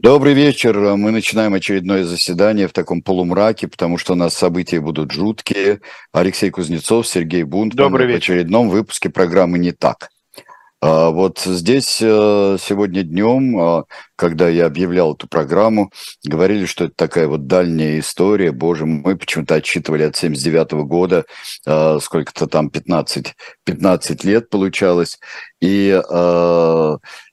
Добрый вечер. Мы начинаем очередное заседание в таком полумраке, потому что у нас события будут жуткие. Алексей Кузнецов, Сергей Бунт. Добрый вечер. В очередном выпуске программы «Не так». А, вот здесь э, сегодня днем, а, когда я объявлял эту программу, говорили, что это такая вот дальняя история. Боже мой, почему-то отсчитывали от 79 года, а, сколько-то там 15, 15 лет получалось. И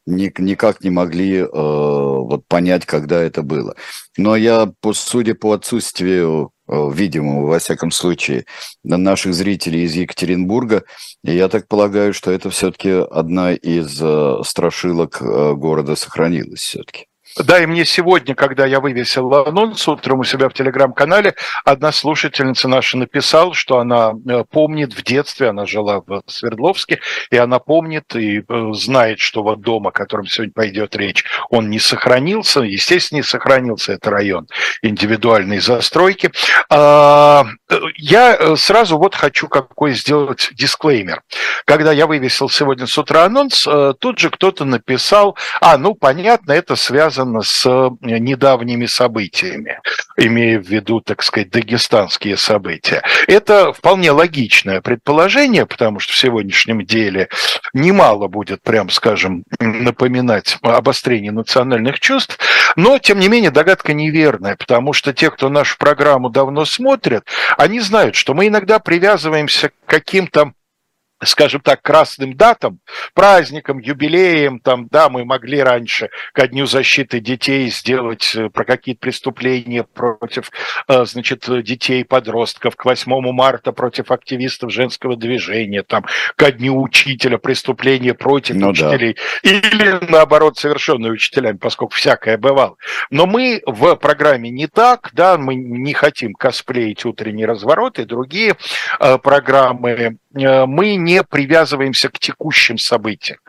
никак не могли вот понять, когда это было. Но я, судя по отсутствию Э, видимого, во всяком случае, наших зрителей из Екатеринбурга. Я так полагаю, что это все-таки одна из э, страшилок э, города сохранилась все-таки. Да, и мне сегодня, когда я вывесил анонс утром у себя в телеграм-канале, одна слушательница наша написала, что она э, помнит в детстве, она жила в Свердловске, и она помнит и э, знает, что вот дом, о котором сегодня пойдет речь, он не сохранился, естественно, не сохранился, это район индивидуальной застройки. А, э, я сразу вот хочу какой сделать дисклеймер. Когда я вывесил сегодня с утра анонс, тут же кто-то написал, а, ну, понятно, это связано связано с э, недавними событиями, имея в виду, так сказать, дагестанские события. Это вполне логичное предположение, потому что в сегодняшнем деле немало будет, прям скажем, напоминать обострение национальных чувств, но, тем не менее, догадка неверная, потому что те, кто нашу программу давно смотрят, они знают, что мы иногда привязываемся к каким-то скажем так, красным датам, праздникам, юбилеям, там, да, мы могли раньше ко Дню защиты детей сделать э, про какие-то преступления против, э, значит, детей, подростков, к 8 марта против активистов женского движения, там, ко Дню учителя преступления против ну, учителей, да. или, наоборот, совершенные учителями, поскольку всякое бывало. Но мы в программе не так, да, мы не хотим косплеить утренний разворот и другие э, программы, мы не привязываемся к текущим событиям.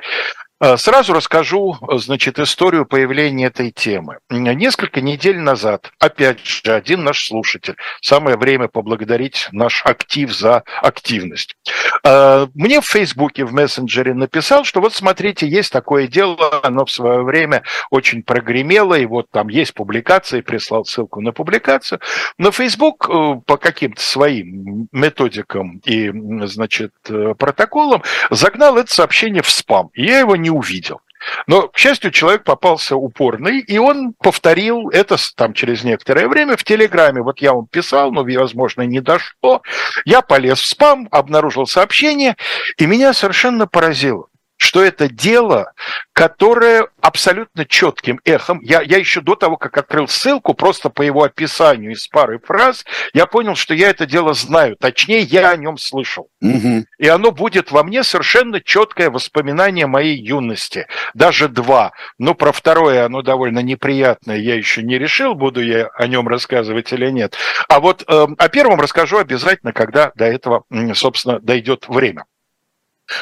Э, сразу расскажу, значит, историю появления этой темы. Несколько недель назад, опять же, один наш слушатель, самое время поблагодарить наш актив за активность. Э, мне в Фейсбуке, в мессенджере написал, что вот смотрите, есть такое дело, оно в свое время очень прогремело, и вот там есть публикация, прислал ссылку на публикацию. Но Фейсбук э, по каким-то своим методикам и, значит, протоколам загнал это сообщение в спам. И я его не не увидел. Но, к счастью, человек попался упорный, и он повторил это там через некоторое время в Телеграме. Вот я вам писал, но, возможно, не дошло. Я полез в спам, обнаружил сообщение, и меня совершенно поразило что это дело, которое абсолютно четким эхом, я, я еще до того, как открыл ссылку, просто по его описанию из пары фраз, я понял, что я это дело знаю, точнее, я о нем слышал. Угу. И оно будет во мне совершенно четкое воспоминание моей юности, даже два. Но про второе оно довольно неприятное, я еще не решил, буду я о нем рассказывать или нет. А вот э, о первом расскажу обязательно, когда до этого, собственно, дойдет время.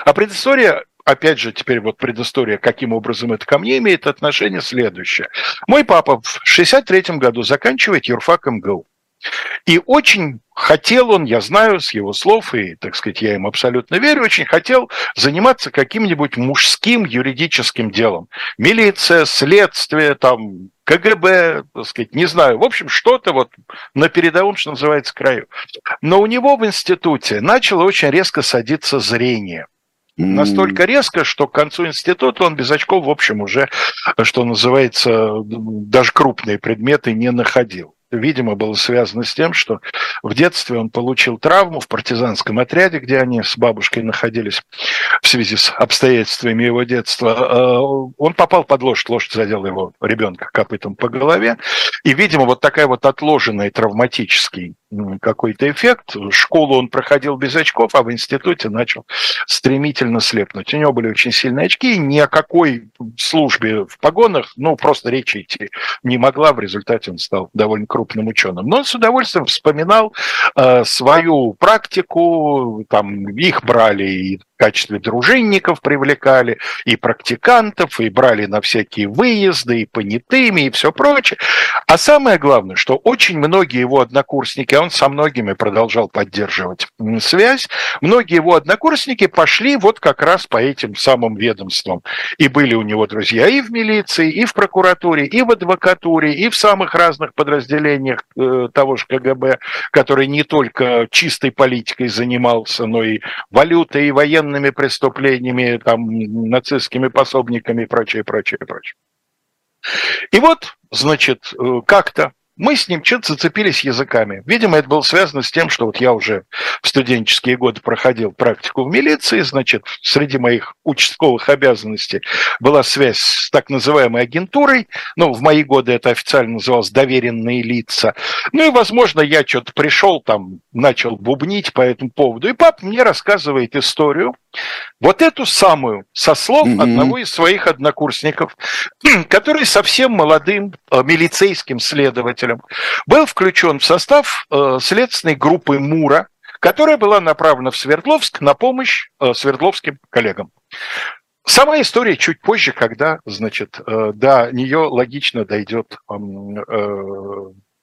А предыстория опять же, теперь вот предыстория, каким образом это ко мне имеет отношение, следующее. Мой папа в 63 году заканчивает юрфак МГУ. И очень хотел он, я знаю с его слов, и, так сказать, я им абсолютно верю, очень хотел заниматься каким-нибудь мужским юридическим делом. Милиция, следствие, там, КГБ, так сказать, не знаю. В общем, что-то вот на передовом, что называется, краю. Но у него в институте начало очень резко садиться зрение. Настолько резко, что к концу института он без очков, в общем, уже, что называется, даже крупные предметы не находил видимо, было связано с тем, что в детстве он получил травму в партизанском отряде, где они с бабушкой находились в связи с обстоятельствами его детства. Э, он попал под лошадь, лошадь задела его ребенка копытом по голове. И, видимо, вот такая вот отложенный травматический какой-то эффект. Школу он проходил без очков, а в институте начал стремительно слепнуть. У него были очень сильные очки, ни о какой службе в погонах, ну, просто речи идти не могла. В результате он стал довольно крупным ученым. Но он с удовольствием вспоминал э, свою практику, там их брали и качестве дружинников привлекали, и практикантов, и брали на всякие выезды, и понятыми, и все прочее. А самое главное, что очень многие его однокурсники, а он со многими продолжал поддерживать связь. Многие его однокурсники пошли вот как раз по этим самым ведомствам. И были у него друзья и в милиции, и в прокуратуре, и в адвокатуре, и в самых разных подразделениях э, того же КГБ, который не только чистой политикой занимался, но и валютой, и военными преступлениями, там, нацистскими пособниками и прочее, прочее, прочее. И вот, значит, э, как-то мы с ним что-то зацепились языками. Видимо, это было связано с тем, что вот я уже в студенческие годы проходил практику в милиции, значит, среди моих участковых обязанностей была связь с так называемой агентурой, ну, в мои годы это официально называлось доверенные лица. Ну и, возможно, я что-то пришел там, начал бубнить по этому поводу, и папа мне рассказывает историю, вот эту самую, со слов mm-hmm. одного из своих однокурсников, который совсем молодым э, милицейским следователем был включен в состав э, следственной группы МУРа, которая была направлена в Свердловск на помощь э, свердловским коллегам. Сама история чуть позже, когда, значит, до нее логично дойдет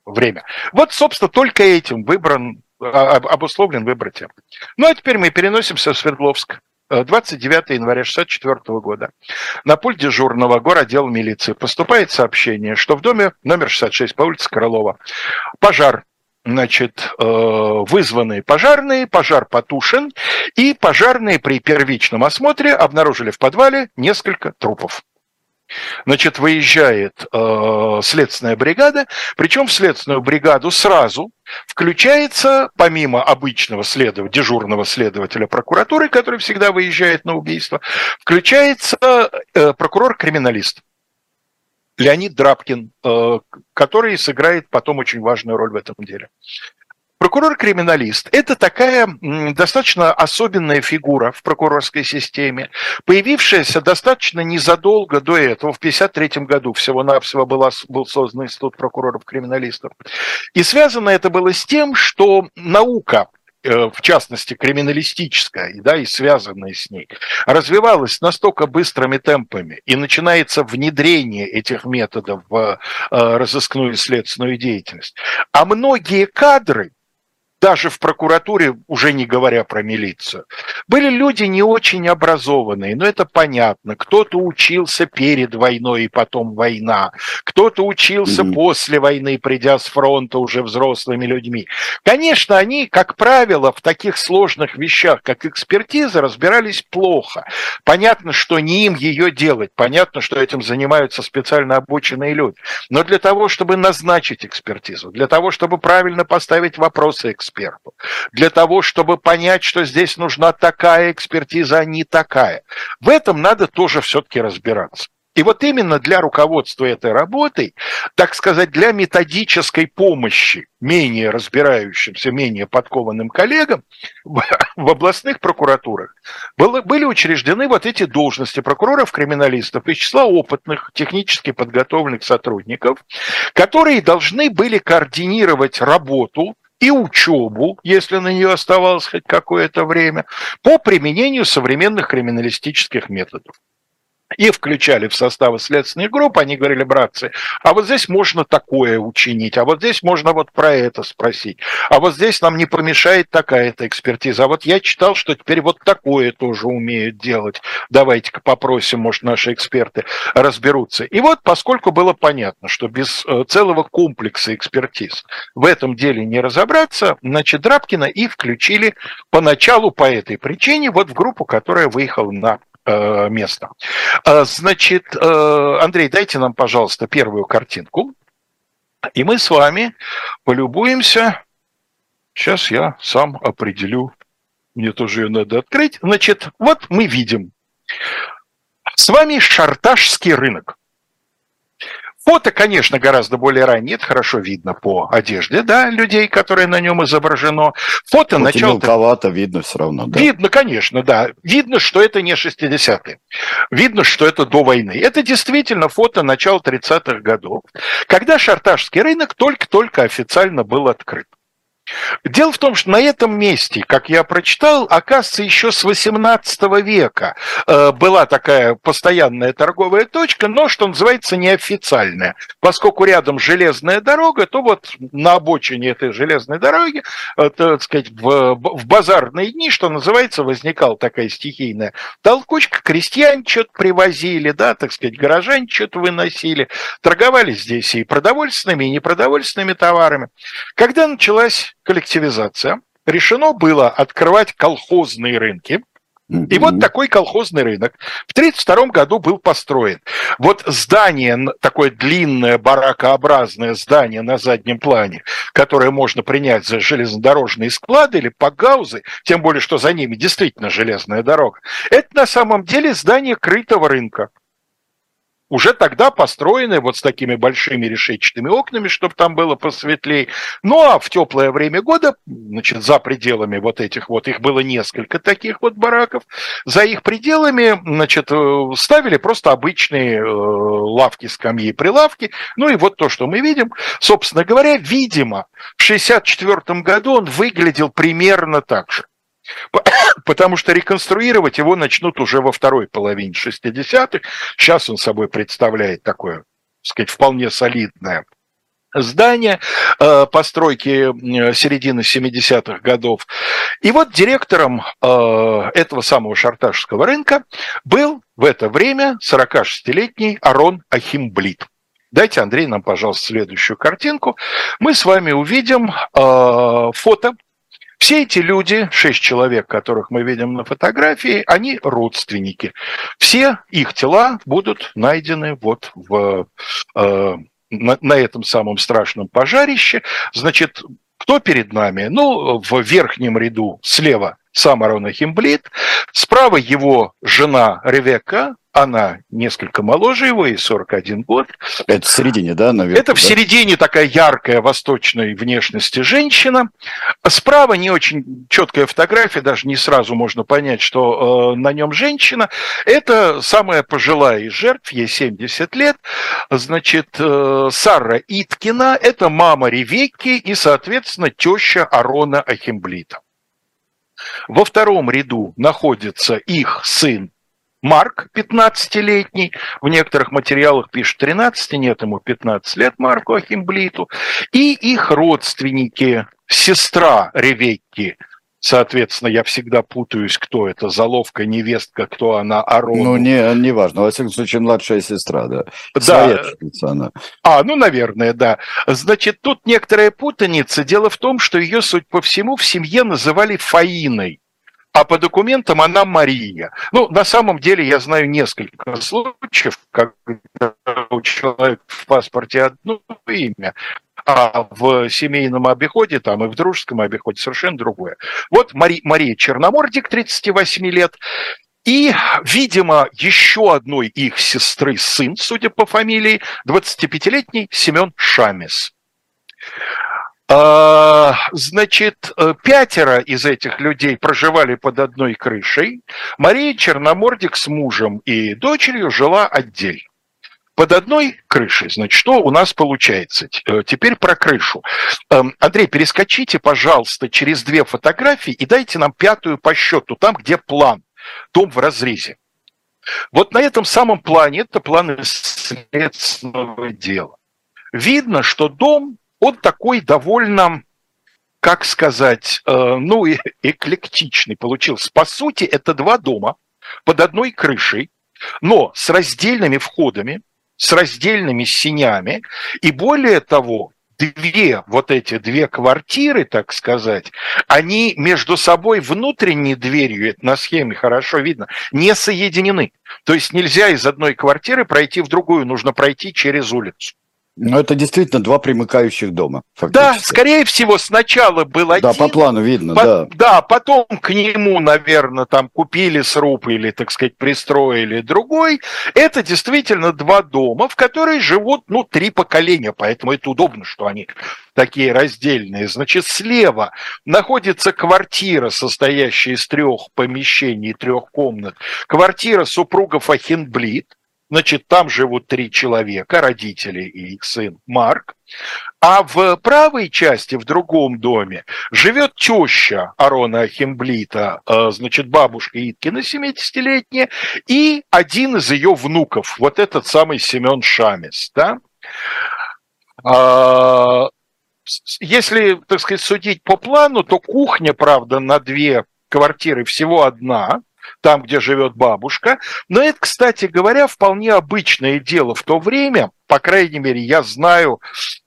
время. Вот, собственно, только этим выбран а, обусловлен выбор тем. Ну а теперь мы переносимся в Свердловск. 29 января 1964 года. На пульт дежурного городела милиции. Поступает сообщение, что в доме номер 66 по улице Крылова. Пожар значит, э, вызванные пожарные, пожар потушен, и пожарные при первичном осмотре обнаружили в подвале несколько трупов. Значит, выезжает э, следственная бригада, причем в следственную бригаду сразу включается, помимо обычного следов, дежурного следователя прокуратуры, который всегда выезжает на убийство, включается э, прокурор-криминалист. Леонид Драбкин, э, который сыграет потом очень важную роль в этом деле. Прокурор-криминалист – это такая достаточно особенная фигура в прокурорской системе, появившаяся достаточно незадолго до этого, в 1953 году всего-навсего была, был создан Институт прокуроров-криминалистов. И связано это было с тем, что наука э, в частности, криминалистическая, да, и связанная с ней, развивалась настолько быстрыми темпами, и начинается внедрение этих методов в э, разыскную и следственную деятельность. А многие кадры, даже в прокуратуре, уже не говоря про милицию, были люди не очень образованные, но это понятно. Кто-то учился перед войной и потом война, кто-то учился mm-hmm. после войны, придя с фронта уже взрослыми людьми. Конечно, они, как правило, в таких сложных вещах, как экспертиза, разбирались плохо. Понятно, что не им ее делать, понятно, что этим занимаются специально обученные люди. Но для того, чтобы назначить экспертизу, для того, чтобы правильно поставить вопросы экспертизы, эксперту. Для того, чтобы понять, что здесь нужна такая экспертиза, а не такая. В этом надо тоже все-таки разбираться. И вот именно для руководства этой работой, так сказать, для методической помощи менее разбирающимся, менее подкованным коллегам в, областных прокуратурах были учреждены вот эти должности прокуроров-криминалистов из числа опытных, технически подготовленных сотрудников, которые должны были координировать работу и учебу, если на нее оставалось хоть какое-то время, по применению современных криминалистических методов и включали в составы следственных групп, они говорили, братцы, а вот здесь можно такое учинить, а вот здесь можно вот про это спросить, а вот здесь нам не помешает такая-то экспертиза, а вот я читал, что теперь вот такое тоже умеют делать, давайте-ка попросим, может, наши эксперты разберутся. И вот, поскольку было понятно, что без э, целого комплекса экспертиз в этом деле не разобраться, значит, Драбкина и включили поначалу по этой причине вот в группу, которая выехала на место. А, значит, э, Андрей, дайте нам, пожалуйста, первую картинку. И мы с вами полюбуемся. Сейчас я сам определю. Мне тоже ее надо открыть. Значит, вот мы видим. С вами Шарташский рынок. Фото, конечно, гораздо более раннее, это хорошо видно по одежде, да, людей, которые на нем изображено. Фото Хоть начала... мелковато видно все равно, да? Видно, конечно, да. Видно, что это не 60-е. Видно, что это до войны. Это действительно фото начала 30-х годов, когда шарташский рынок только-только официально был открыт. Дело в том, что на этом месте, как я прочитал, оказывается, еще с 18 века э, была такая постоянная торговая точка, но, что называется, неофициальная. Поскольку рядом железная дорога, то вот на обочине этой железной дороги, э, так сказать, в, в базарные дни, что называется, возникала такая стихийная толкучка, крестьяне что-то привозили, да, так сказать, горожане что-то выносили, торговали здесь и продовольственными, и непродовольственными товарами. Когда началась коллективизация, решено было открывать колхозные рынки, и вот такой колхозный рынок в 1932 году был построен. Вот здание, такое длинное баракообразное здание на заднем плане, которое можно принять за железнодорожные склады или погаузы, тем более, что за ними действительно железная дорога, это на самом деле здание крытого рынка уже тогда построены вот с такими большими решетчатыми окнами, чтобы там было посветлее. Ну а в теплое время года, значит, за пределами вот этих вот, их было несколько таких вот бараков, за их пределами, значит, э, ставили просто обычные э, лавки, скамьи, прилавки. Ну и вот то, что мы видим, собственно говоря, видимо, в 1964 году он выглядел примерно так же. потому что реконструировать его начнут уже во второй половине 60-х. Сейчас он собой представляет такое, так сказать, вполне солидное здание э, постройки середины 70-х годов. И вот директором э, этого самого шарташского рынка был в это время 46-летний Арон Ахимблит. Дайте, Андрей, нам, пожалуйста, следующую картинку. Мы с вами увидим э, фото все эти люди, шесть человек, которых мы видим на фотографии, они родственники. Все их тела будут найдены вот в, э, на, на этом самом страшном пожарище. Значит, кто перед нами? Ну, в верхнем ряду слева сам Арон Ахимблит, справа его жена Ревека, она несколько моложе его, ей 41 год. Это в середине, да, наверное? Это в да? середине такая яркая восточной внешности женщина. Справа не очень четкая фотография, даже не сразу можно понять, что э, на нем женщина. Это самая пожилая из жертв, ей 70 лет. Значит, э, Сара Иткина, это мама Ревекки и, соответственно, теща Арона Ахимблита. Во втором ряду находится их сын Марк, 15-летний, в некоторых материалах пишут 13, нет ему 15 лет Марку Ахимблиту, и их родственники, сестра Ревекки, Соответственно, я всегда путаюсь, кто это, заловка, невестка, кто она, Арон. Ну, не, не важно. Во всяком случае, младшая сестра, да. Да. она. А, ну, наверное, да. Значит, тут некоторая путаница. Дело в том, что ее, суть по всему, в семье называли Фаиной а по документам она Мария. Ну, на самом деле я знаю несколько случаев, когда у человека в паспорте одно имя, а в семейном обиходе там и в дружеском обиходе совершенно другое. Вот Мари, Мария Черномордик, 38 лет, и, видимо, еще одной их сестры сын, судя по фамилии, 25-летний Семен Шамис. А, значит, э, пятеро из этих людей проживали под одной крышей. Мария Черномордик с мужем и дочерью жила отдельно. Под одной крышей, значит, что у нас получается? Э, теперь про крышу. Эм, Андрей, перескочите, пожалуйста, через две фотографии и дайте нам пятую по счету, там, где план, дом в разрезе. Вот на этом самом плане, это план следственного дела. Видно, что дом он такой довольно, как сказать, э, ну, эклектичный получился. По сути, это два дома под одной крышей, но с раздельными входами, с раздельными синями, и более того, две, вот эти две квартиры, так сказать, они между собой внутренней дверью, это на схеме хорошо видно, не соединены. То есть нельзя из одной квартиры пройти в другую, нужно пройти через улицу. Ну, это действительно два примыкающих дома. Да, скорее всего, сначала был один. Да, по плану видно, по, да. Да, потом к нему, наверное, там купили сруб или, так сказать, пристроили другой. Это действительно два дома, в которые живут, ну, три поколения, поэтому это удобно, что они такие раздельные. Значит, слева находится квартира, состоящая из трех помещений, трех комнат. Квартира супругов Ахенблит, Значит, там живут три человека, родители и их сын Марк. А в правой части, в другом доме, живет теща Арона Ахимблита, э, значит, бабушка Иткина 70-летняя, и один из ее внуков, вот этот самый Семен Шамис. Да? А, если, так сказать, судить по плану, то кухня, правда, на две квартиры всего одна, там, где живет бабушка. Но это, кстати говоря, вполне обычное дело в то время, по крайней мере, я знаю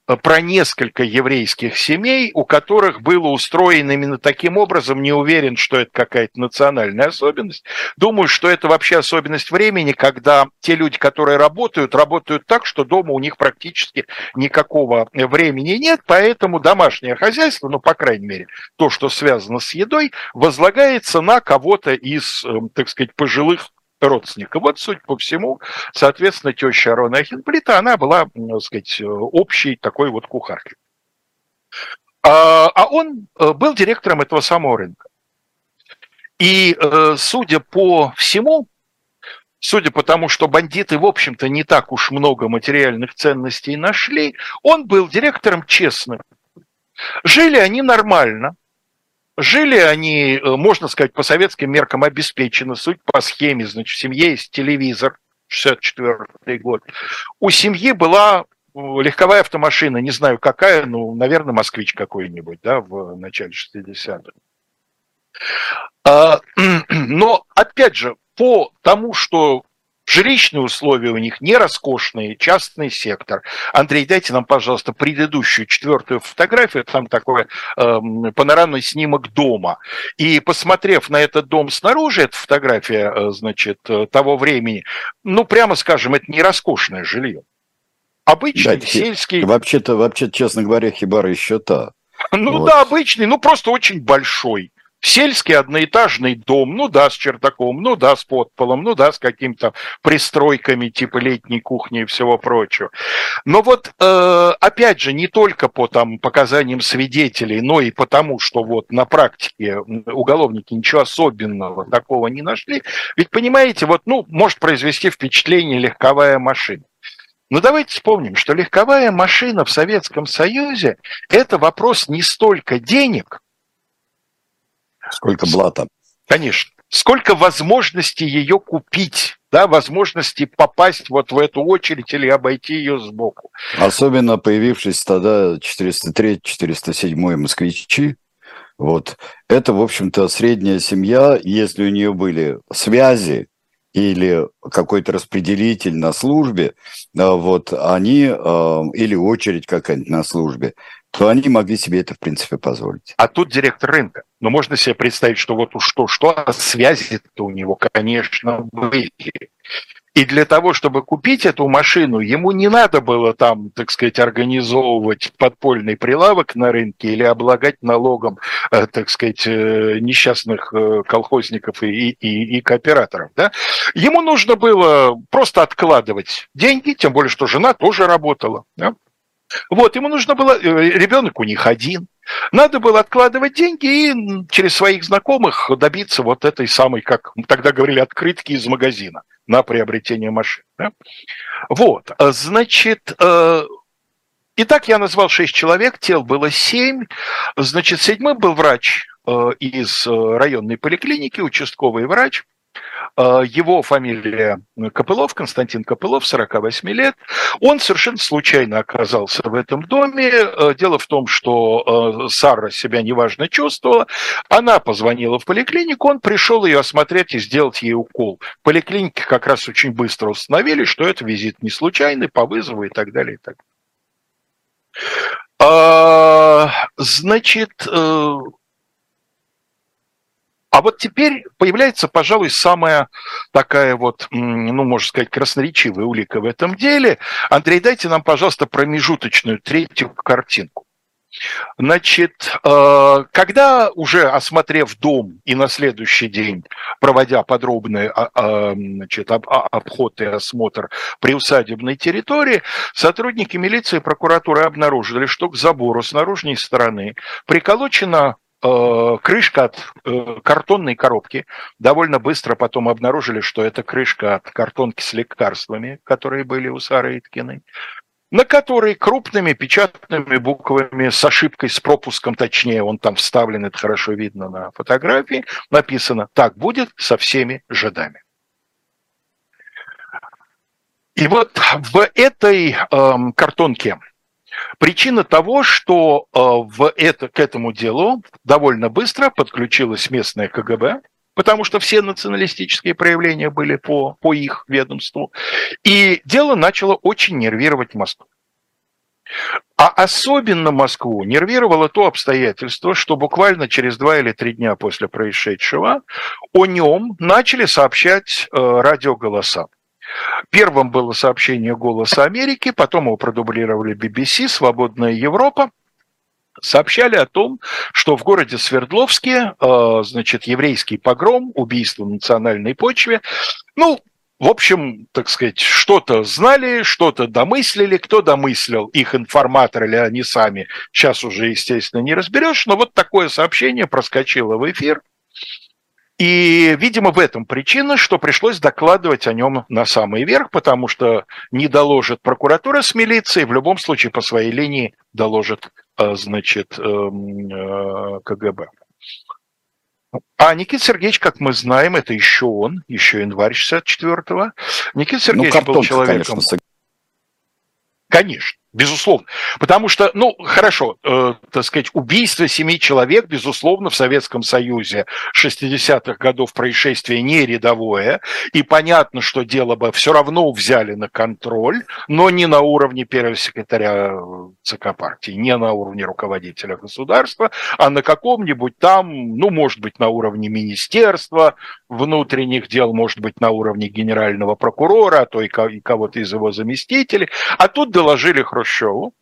про несколько еврейских семей, у которых было устроено именно таким образом. Не уверен, что это какая-то национальная особенность. Думаю, что это вообще особенность времени, когда те люди, которые работают, работают так, что дома у них практически никакого времени нет, поэтому домашнее хозяйство, ну, по крайней мере, то, что связано с едой, возлагается на кого-то из, э, так сказать, пожилых родственника. Вот, судя по всему, соответственно, теща Арона Ахинплита, она была, так сказать, общей такой вот кухаркой. А, а он э, был директором этого самого рынка. И, э, судя по всему, судя по тому, что бандиты, в общем-то, не так уж много материальных ценностей нашли, он был директором честным. Жили они нормально, Жили они, э, можно сказать, по советским меркам обеспечены, суть по схеме, значит, в семье есть телевизор, 64 год. У семьи была э, легковая автомашина, не знаю какая, ну, наверное, москвич какой-нибудь, да, в начале 60-х. А, но, опять же, по тому, что Жилищные условия у них не роскошные, частный сектор. Андрей, дайте нам, пожалуйста, предыдущую четвертую фотографию, там такой э, панорамный снимок дома. И посмотрев на этот дом снаружи, эта фотография, э, значит, э, того времени, ну, прямо скажем, это не роскошное жилье. Обычный, да, сельский... Вообще-то, вообще честно говоря, хибара еще та. Ну вот. да, обычный, ну просто очень большой. Сельский одноэтажный дом, ну да, с чердаком, ну да, с подполом, ну да, с какими-то пристройками типа летней кухни и всего прочего. Но вот, э, опять же, не только по там, показаниям свидетелей, но и потому, что вот на практике уголовники ничего особенного такого не нашли. Ведь, понимаете, вот, ну, может произвести впечатление легковая машина. Но давайте вспомним, что легковая машина в Советском Союзе – это вопрос не столько денег – Сколько блата. Конечно. Сколько возможностей ее купить, да, возможности попасть вот в эту очередь или обойти ее сбоку. Особенно появившись тогда 403-407 москвичи, вот, это, в общем-то, средняя семья, если у нее были связи, или какой-то распределитель на службе, вот они, э, или очередь какая-нибудь на службе, то они могли себе это, в принципе, позволить. А тут директор рынка. Но можно себе представить, что вот что, что связи-то у него, конечно, были. И для того, чтобы купить эту машину, ему не надо было там, так сказать, организовывать подпольный прилавок на рынке или облагать налогом, э, так сказать, э, несчастных э, колхозников и, и, и кооператоров. Да? Ему нужно было просто откладывать деньги, тем более, что жена тоже работала. Да? Вот, ему нужно было, э, ребенок у них один, надо было откладывать деньги и через своих знакомых добиться вот этой самой, как тогда говорили, открытки из магазина на приобретение машин. Да? Вот, а значит, э, Итак, я назвал шесть человек, тел было семь. Значит, седьмым был врач э, из районной поликлиники, участковый врач. А, его фамилия Копылов, Константин Копылов, 48 лет. Он совершенно случайно оказался в этом доме. А, дело в том, что а, Сара себя неважно чувствовала. Она позвонила в поликлинику, он пришел ее осмотреть и сделать ей укол. В поликлинике как раз очень быстро установили, что это визит не случайный, по вызову и так далее. И так далее. Значит, э, а вот теперь появляется, пожалуй, самая такая вот, ну, можно сказать, красноречивая улика в этом деле. Андрей, дайте нам, пожалуйста, промежуточную третью картинку. Значит, э, когда уже осмотрев дом и на следующий день, проводя подробный а, а, значит, а, обход и осмотр приусадебной территории, сотрудники милиции и прокуратуры обнаружили, что к забору с наружной стороны приколочена э, крышка от э, картонной коробки. Довольно быстро потом обнаружили, что это крышка от картонки с лекарствами, которые были у Сары Иткиной на которой крупными печатными буквами с ошибкой, с пропуском, точнее, он там вставлен, это хорошо видно на фотографии, написано «Так будет со всеми жидами». И вот в этой э, картонке причина того, что э, в это, к этому делу довольно быстро подключилась местная КГБ, потому что все националистические проявления были по, по их ведомству. И дело начало очень нервировать Москву. А особенно Москву нервировало то обстоятельство, что буквально через два или три дня после происшедшего о нем начали сообщать э, радиоголоса. Первым было сообщение «Голоса Америки», потом его продублировали BBC, «Свободная Европа», сообщали о том, что в городе Свердловске, э, значит, еврейский погром, убийство на национальной почве, ну, в общем, так сказать, что-то знали, что-то домыслили, кто домыслил, их информатор или они сами, сейчас уже, естественно, не разберешь, но вот такое сообщение проскочило в эфир, и, видимо, в этом причина, что пришлось докладывать о нем на самый верх, потому что не доложит прокуратура с милицией, в любом случае по своей линии доложит, э, значит, эм, э, КГБ. А Никит Сергеевич, как мы знаем, это еще он, еще январь 64-го. Никит ну, Сергеевич ну, был человеком... Конечно. конечно. Безусловно. Потому что, ну, хорошо, э, так сказать, убийство семи человек, безусловно, в Советском Союзе 60-х годов происшествие не рядовое, и понятно, что дело бы все равно взяли на контроль, но не на уровне первого секретаря ЦК партии, не на уровне руководителя государства, а на каком-нибудь там, ну, может быть, на уровне министерства внутренних дел, может быть, на уровне генерального прокурора, а то и кого-то из его заместителей. А тут доложили Хрущеву.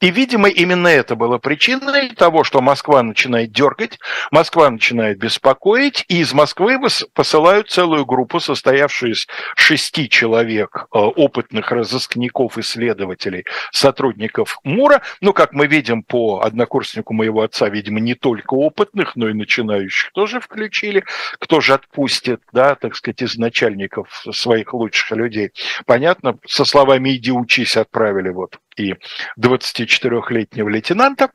И, видимо, именно это было причиной того, что Москва начинает дергать, Москва начинает беспокоить, и из Москвы посылают целую группу, состоявшую из шести человек, э, опытных разыскников, исследователей, сотрудников МУРа. Ну, как мы видим по однокурснику моего отца, видимо, не только опытных, но и начинающих тоже включили. Кто же отпустит, да, так сказать, из начальников своих лучших людей? Понятно, со словами «иди учись» отправили вот и 24-летнего лейтенанта,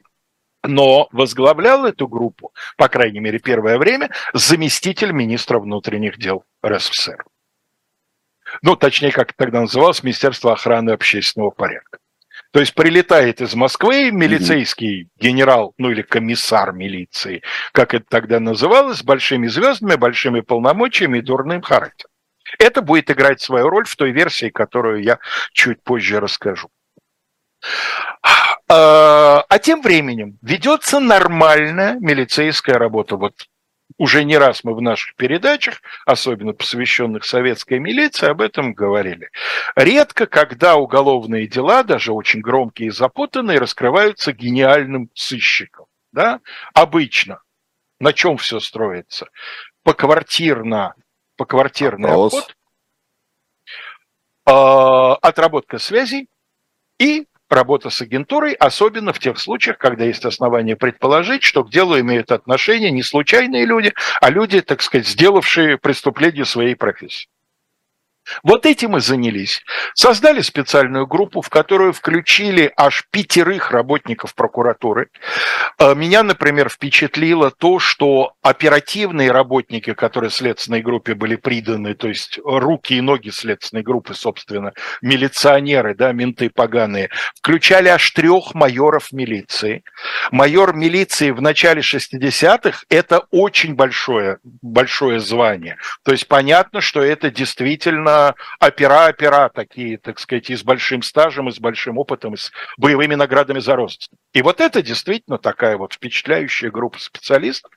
но возглавлял эту группу, по крайней мере, первое время, заместитель министра внутренних дел РСФСР. Ну, точнее, как тогда называлось, Министерство охраны общественного порядка. То есть прилетает из Москвы милицейский генерал, ну или комиссар милиции, как это тогда называлось, с большими звездами, большими полномочиями и дурным характером. Это будет играть свою роль в той версии, которую я чуть позже расскажу. А, а тем временем ведется нормальная милицейская работа. Вот уже не раз мы в наших передачах, особенно посвященных советской милиции, об этом говорили. Редко, когда уголовные дела, даже очень громкие и запутанные, раскрываются гениальным сыщиком. Да? Обычно. На чем все строится? Поквартирно, поквартирный Опрос. обход, э, отработка связей и работа с агентурой, особенно в тех случаях, когда есть основания предположить, что к делу имеют отношение не случайные люди, а люди, так сказать, сделавшие преступление своей профессии. Вот этим и занялись. Создали специальную группу, в которую включили аж пятерых работников прокуратуры. А, меня, например, впечатлило то, что оперативные работники, которые следственной группе были приданы, то есть руки и ноги следственной группы, собственно, милиционеры, да, менты поганые, включали аж трех майоров милиции. Майор милиции в начале 60-х – это очень большое, большое звание. То есть понятно, что это действительно опера-опера такие, так сказать, и с большим стажем, и с большим опытом, и с боевыми наградами за рост. И вот это действительно такая вот впечатляющая группа специалистов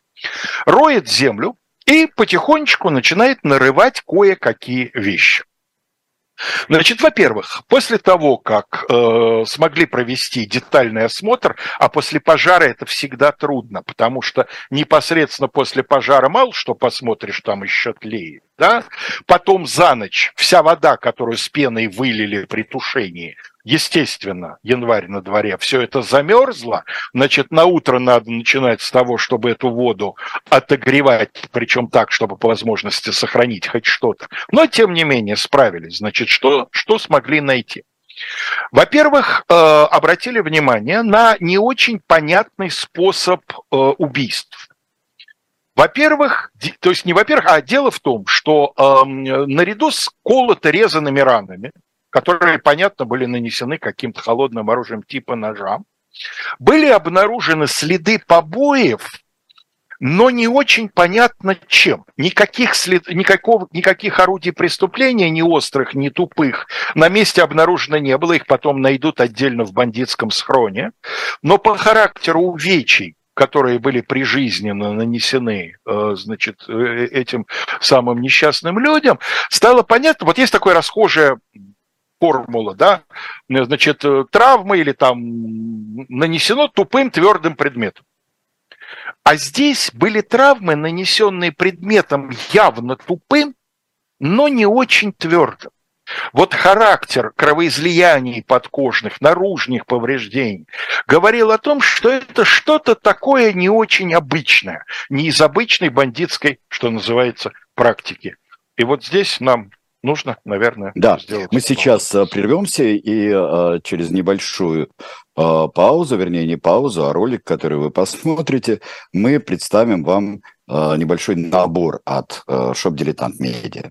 роет землю и потихонечку начинает нарывать кое-какие вещи. Значит, во-первых, после того, как э, смогли провести детальный осмотр, а после пожара это всегда трудно, потому что непосредственно после пожара мало что посмотришь, там еще тлеет. Да? потом за ночь вся вода, которую с пеной вылили при тушении, естественно, январь на дворе, все это замерзло, значит, на утро надо начинать с того, чтобы эту воду отогревать, причем так, чтобы по возможности сохранить хоть что-то. Но, тем не менее, справились. Значит, что, что смогли найти? Во-первых, э, обратили внимание на не очень понятный способ э, убийств. Во-первых, то есть не во-первых, а дело в том, что э, наряду с колото-резанными ранами, которые, понятно, были нанесены каким-то холодным оружием типа ножа, были обнаружены следы побоев, но не очень понятно чем. Никаких, след... никакого... никаких орудий преступления, ни острых, ни тупых, на месте обнаружено не было, их потом найдут отдельно в бандитском схроне. Но по характеру увечий, которые были прижизненно нанесены э, значит, э, этим самым несчастным людям, стало понятно, вот есть такое расхожее формула, да, значит, э, травмы или там нанесено тупым твердым предметом. А здесь были травмы, нанесенные предметом явно тупым, но не очень твердым. Вот характер кровоизлияний подкожных, наружных повреждений говорил о том, что это что-то такое не очень обычное, не из обычной бандитской, что называется, практики. И вот здесь нам нужно, наверное, да. сделать. Мы сейчас э, прервемся и а, через небольшую а, паузу, вернее не паузу, а ролик, который вы посмотрите, мы представим вам а, небольшой набор от Shop Dilettant Media.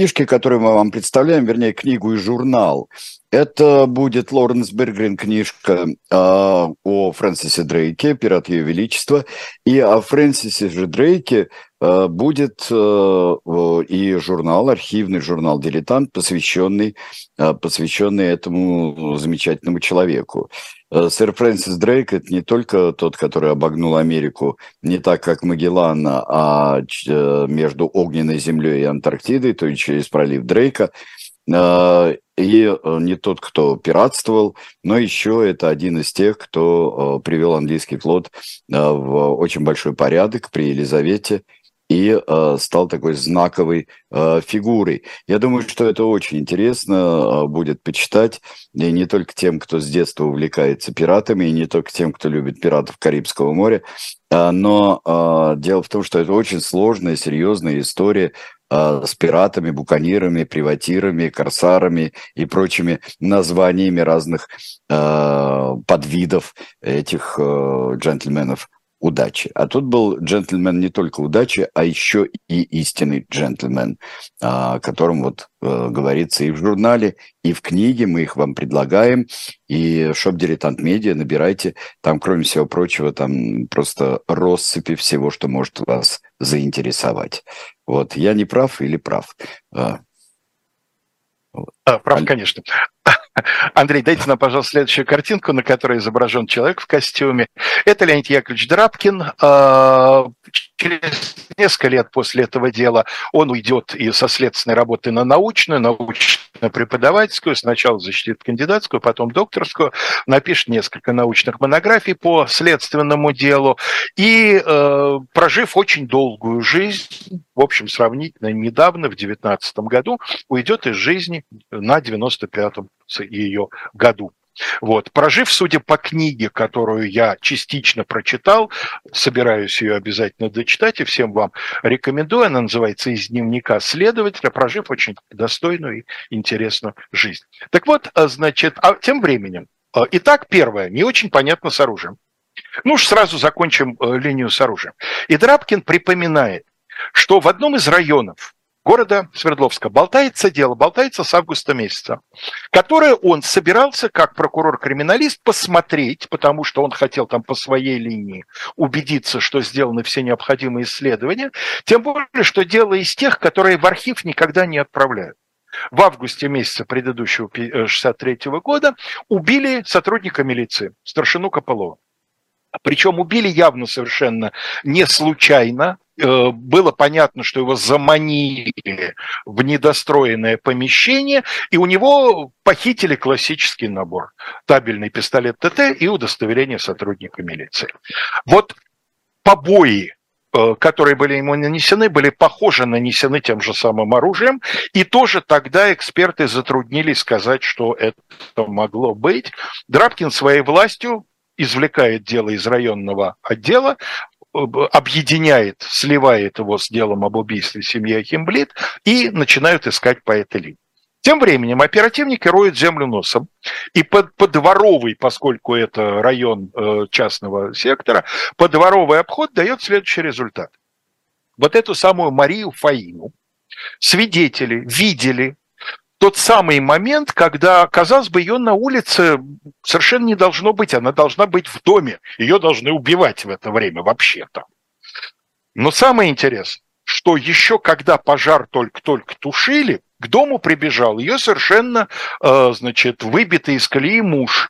Книжки, которые мы вам представляем, вернее, книгу и журнал, это будет Лоренс Бергрин книжка э, о Фрэнсисе Дрейке, «Пират Ее Величества», и о Фрэнсисе же Дрейке будет э, и журнал, архивный журнал «Дилетант», посвященный, э, посвященный этому замечательному человеку. Э, сэр Фрэнсис Дрейк – это не только тот, который обогнул Америку не так, как Магеллан, а э, между огненной землей и Антарктидой, то есть через пролив Дрейка. Э, и не тот, кто пиратствовал, но еще это один из тех, кто привел английский флот в очень большой порядок при Елизавете и э, стал такой знаковой э, фигурой. Я думаю, что это очень интересно э, будет почитать, и не только тем, кто с детства увлекается пиратами, и не только тем, кто любит пиратов Карибского моря, э, но э, дело в том, что это очень сложная, серьезная история э, с пиратами, буканирами, приватирами, корсарами и прочими названиями разных э, подвидов этих э, джентльменов удачи. А тут был джентльмен не только удачи, а еще и истинный джентльмен, о котором вот э, говорится и в журнале, и в книге. Мы их вам предлагаем. И шоп «Дилетант Медиа» набирайте. Там, кроме всего прочего, там просто россыпи всего, что может вас заинтересовать. Вот, я не прав или прав? А, а прав, конечно. Андрей, дайте нам, пожалуйста, следующую картинку, на которой изображен человек в костюме. Это Леонид Яковлевич Драбкин. А, через несколько лет после этого дела он уйдет и со следственной работы на научную, научно-преподавательскую, сначала защитит кандидатскую, потом докторскую, напишет несколько научных монографий по следственному делу и, э, прожив очень долгую жизнь, в общем, сравнительно недавно, в 2019 году, уйдет из жизни на 95-м ее году. Вот. Прожив, судя по книге, которую я частично прочитал, собираюсь ее обязательно дочитать и всем вам рекомендую, она называется «Из дневника следователя», прожив очень достойную и интересную жизнь. Так вот, а, значит, а тем временем, а, итак, первое, не очень понятно с оружием. Ну уж сразу закончим э, линию с оружием. И Драбкин припоминает, что в одном из районов города Свердловска болтается дело, болтается с августа месяца, которое он собирался, как прокурор-криминалист, посмотреть, потому что он хотел там по своей линии убедиться, что сделаны все необходимые исследования, тем более, что дело из тех, которые в архив никогда не отправляют. В августе месяца предыдущего 63 э, года убили сотрудника милиции, старшину Копылова. Причем убили явно совершенно не случайно. Э, было понятно, что его заманили в недостроенное помещение, и у него похитили классический набор. Табельный пистолет ТТ и удостоверение сотрудника милиции. Вот побои э, которые были ему нанесены, были похоже нанесены тем же самым оружием, и тоже тогда эксперты затруднились сказать, что это могло быть. Драбкин своей властью извлекает дело из районного отдела, объединяет, сливает его с делом об убийстве семьи Ахимблит и начинают искать по этой линии. Тем временем оперативники роют землю носом, и под, подворовый, поскольку это район э, частного сектора, подворовый обход дает следующий результат. Вот эту самую Марию Фаину свидетели видели тот самый момент, когда, казалось бы, ее на улице совершенно не должно быть, она должна быть в доме, ее должны убивать в это время вообще-то. Но самое интересное, что еще когда пожар только-только тушили, к дому прибежал ее совершенно, э, значит, выбитый из колеи муж,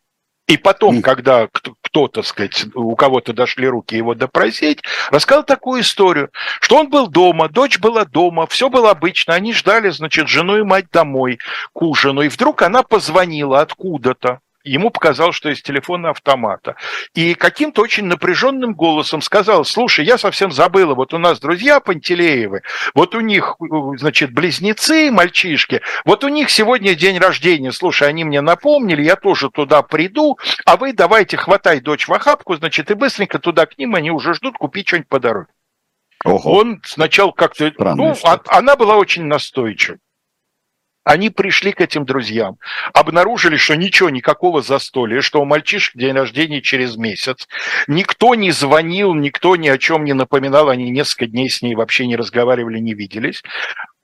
и потом, когда кто-то, сказать, у кого-то дошли руки его допросить, рассказал такую историю, что он был дома, дочь была дома, все было обычно, они ждали, значит, жену и мать домой к ужину, и вдруг она позвонила откуда-то, ему показалось, что из телефона автомата. И каким-то очень напряженным голосом сказал, слушай, я совсем забыла, вот у нас друзья Пантелеевы, вот у них, значит, близнецы, мальчишки, вот у них сегодня день рождения, слушай, они мне напомнили, я тоже туда приду, а вы давайте хватай дочь в охапку, значит, и быстренько туда к ним, они уже ждут купить что-нибудь по дороге. Ого. Он сначала как-то... ну, а, она была очень настойчива. Они пришли к этим друзьям, обнаружили, что ничего, никакого застолья, что у мальчишек день рождения через месяц. Никто не звонил, никто ни о чем не напоминал, они несколько дней с ней вообще не разговаривали, не виделись.